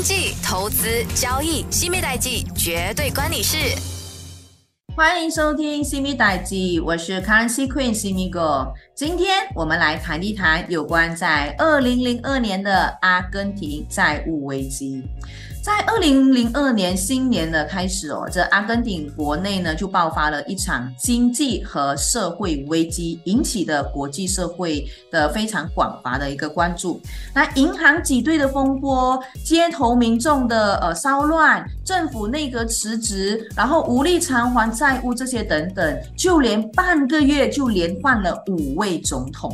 经济、投资、交易，新美代记绝对关你事。欢迎收听《新米代记》，我是 Currency Queen 西米哥。今天我们来谈一谈有关在二零零二年的阿根廷债务危机。在二零零二年新年的开始哦，这阿根廷国内呢就爆发了一场经济和社会危机，引起的国际社会的非常广泛的一个关注。那银行挤兑的风波、街头民众的呃骚乱、政府内阁辞职，然后无力偿还债务这些等等，就连半个月就连换了五位总统。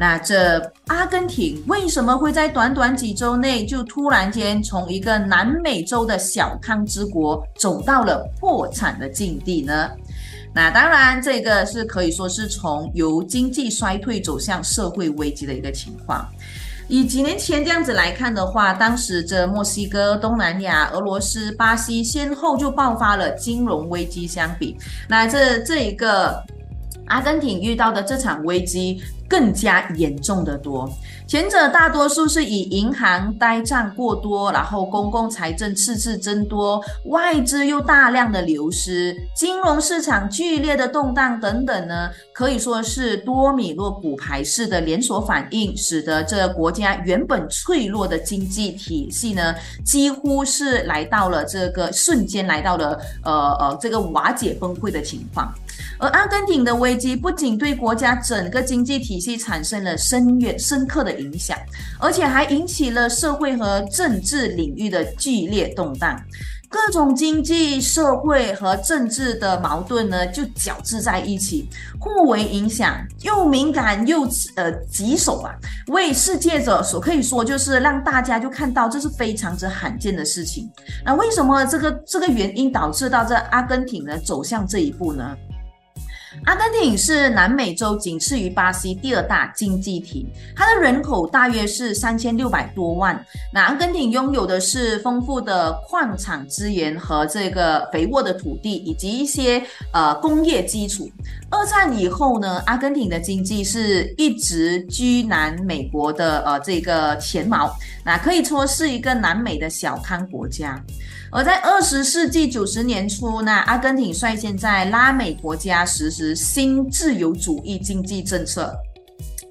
那这阿根廷为什么会在短短几周内就突然间从一个南南美洲的小康之国走到了破产的境地呢？那当然，这个是可以说是从由经济衰退走向社会危机的一个情况。以几年前这样子来看的话，当时这墨西哥、东南亚、俄罗斯、巴西先后就爆发了金融危机，相比那这这一个。阿根廷遇到的这场危机更加严重的多，前者大多数是以银行呆账过多，然后公共财政赤字增多，外资又大量的流失，金融市场剧烈的动荡等等呢，可以说是多米诺骨牌式的连锁反应，使得这国家原本脆弱的经济体系呢，几乎是来到了这个瞬间来到了呃呃这个瓦解崩溃的情况。而阿根廷的危机不仅对国家整个经济体系产生了深远深刻的影响，而且还引起了社会和政治领域的剧烈动荡，各种经济社会和政治的矛盾呢就搅织在一起，互为影响，又敏感又呃棘手啊，为世界者所可以说就是让大家就看到这是非常之罕见的事情。那为什么这个这个原因导致到这阿根廷呢走向这一步呢？阿根廷是南美洲仅次于巴西第二大经济体，它的人口大约是三千六百多万。那阿根廷拥有的是丰富的矿产资源和这个肥沃的土地，以及一些呃工业基础。二战以后呢，阿根廷的经济是一直居南美国的呃这个前茅，那可以说是一个南美的小康国家。而在二十世纪九十年初，那阿根廷率先在拉美国家实施新自由主义经济政策。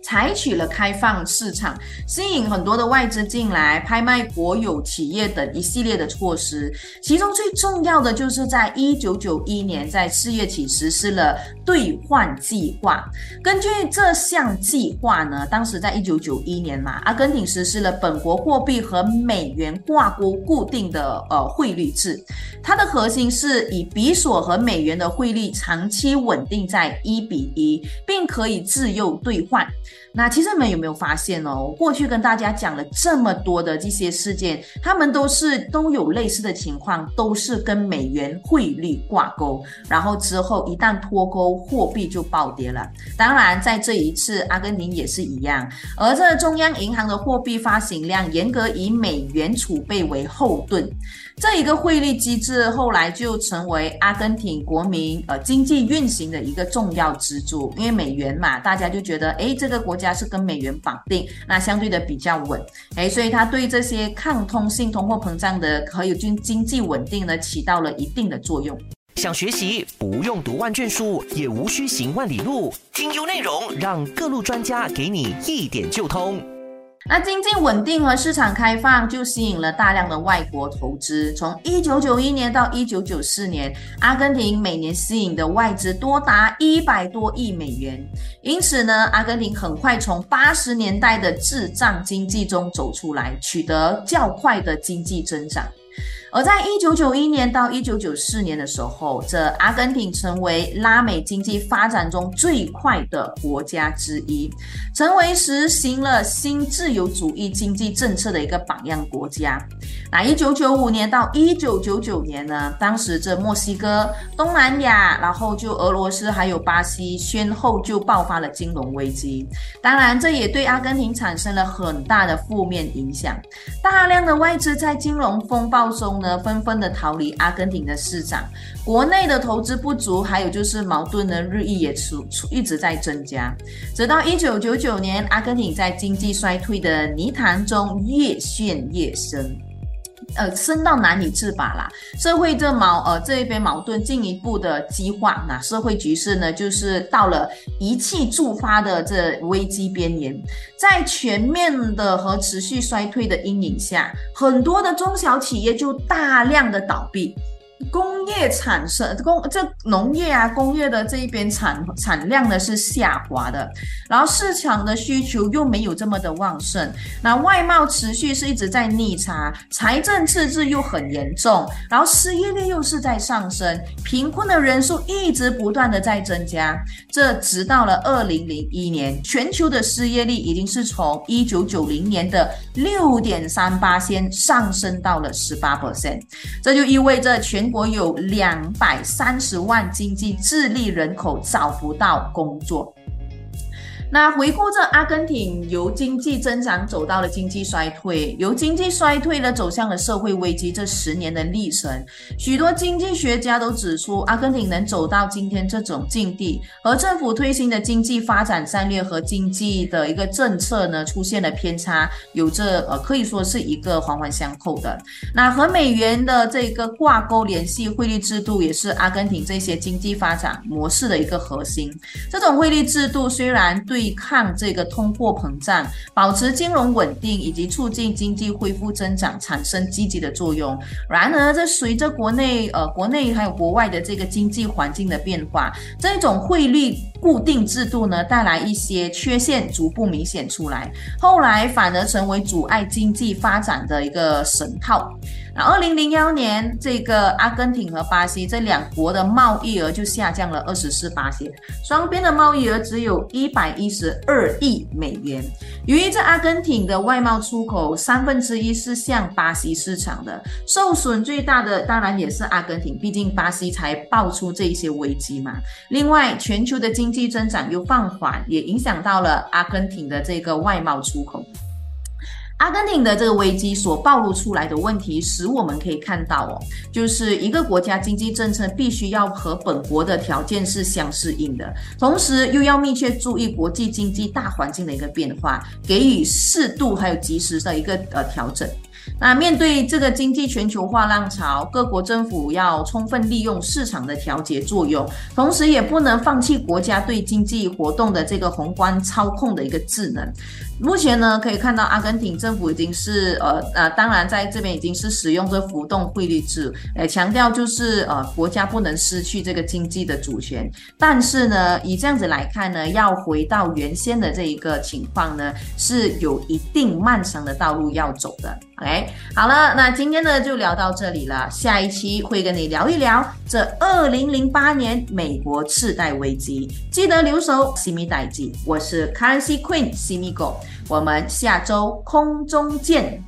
采取了开放市场，吸引很多的外资进来，拍卖国有企业等一系列的措施。其中最重要的就是在一九九一年，在四月起实施了兑换计划。根据这项计划呢，当时在一九九一年嘛，阿根廷实施了本国货币和美元挂钩固定的呃汇率制。它的核心是以比索和美元的汇率长期稳定在一比一，并可以自由兑换。那其实你们有没有发现哦？过去跟大家讲了这么多的这些事件，他们都是都有类似的情况，都是跟美元汇率挂钩，然后之后一旦脱钩，货币就暴跌了。当然，在这一次阿根廷也是一样，而这中央银行的货币发行量严格以美元储备为后盾。这一个汇率机制后来就成为阿根廷国民呃经济运行的一个重要支柱，因为美元嘛，大家就觉得哎，这个国家是跟美元绑定，那相对的比较稳，哎，所以它对这些抗通性、通货膨胀的和有经经济稳定呢，起到了一定的作用。想学习不用读万卷书，也无需行万里路，精优内容让各路专家给你一点就通。那经济稳定和市场开放就吸引了大量的外国投资。从一九九一年到一九九四年，阿根廷每年吸引的外资多达一百多亿美元。因此呢，阿根廷很快从八十年代的滞胀经济中走出来，取得较快的经济增长。而在一九九一年到一九九四年的时候，这阿根廷成为拉美经济发展中最快的国家之一，成为实行了新自由主义经济政策的一个榜样国家。那一九九五年到一九九九年呢，当时这墨西哥、东南亚，然后就俄罗斯还有巴西，先后就爆发了金融危机。当然，这也对阿根廷产生了很大的负面影响，大量的外资在金融风暴中。呢，纷纷的逃离阿根廷的市场，国内的投资不足，还有就是矛盾呢，日益也出出一直在增加。直到一九九九年，阿根廷在经济衰退的泥潭中越陷越深。呃升到难以自拔啦，社会这矛呃这一边矛盾进一步的激化，那社会局势呢就是到了一气触发的这危机边缘，在全面的和持续衰退的阴影下，很多的中小企业就大量的倒闭。工业产生工这农业啊工业的这一边产产量呢是下滑的，然后市场的需求又没有这么的旺盛，那外贸持续是一直在逆差，财政赤字又很严重，然后失业率又是在上升，贫困的人数一直不断的在增加，这直到了二零零一年，全球的失业率已经是从一九九零年的六点三八先上升到了十八 percent，这就意味着全。国有两百三十万经济智力人口找不到工作。那回顾这阿根廷由经济增长走到了经济衰退，由经济衰退呢走向了社会危机这十年的历程，许多经济学家都指出，阿根廷能走到今天这种境地，和政府推行的经济发展战略和经济的一个政策呢出现了偏差，有着呃可以说是一个环环相扣的。那和美元的这个挂钩联系汇率制度，也是阿根廷这些经济发展模式的一个核心。这种汇率制度虽然对对抗这个通货膨胀，保持金融稳定以及促进经济恢复增长，产生积极的作用。然而，这随着国内呃国内还有国外的这个经济环境的变化，这种汇率固定制度呢，带来一些缺陷，逐步明显出来。后来反而成为阻碍经济发展的一个神套。那二零零幺年，这个阿根廷和巴西这两国的贸易额就下降了二十四八些，双边的贸易额只有一百一十二亿美元。由于这阿根廷的外贸出口三分之一是向巴西市场的，受损最大的当然也是阿根廷，毕竟巴西才爆出这一些危机嘛。另外，全球的经济济增长又放缓，也影响到了阿根廷的这个外贸出口。阿根廷的这个危机所暴露出来的问题，使我们可以看到哦，就是一个国家经济政策必须要和本国的条件是相适应的，同时又要密切注意国际经济大环境的一个变化，给予适度还有及时的一个呃调整。那面对这个经济全球化浪潮，各国政府要充分利用市场的调节作用，同时也不能放弃国家对经济活动的这个宏观操控的一个智能。目前呢，可以看到阿根廷政府已经是呃呃，当然在这边已经是使用这浮动汇率制，呃，强调就是呃国家不能失去这个经济的主权。但是呢，以这样子来看呢，要回到原先的这一个情况呢，是有一定漫长的道路要走的。OK，好了，那今天呢就聊到这里了，下一期会跟你聊一聊这二零零八年美国次贷危机，记得留守西米代记，我是 Currency Queen 西米狗。我们下周空中见。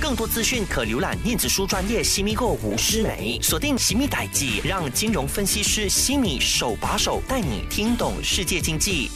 更多资讯可浏览电子书专业西米购吴诗梅，锁定西米代记，让金融分析师西米手把手带你听懂世界经济。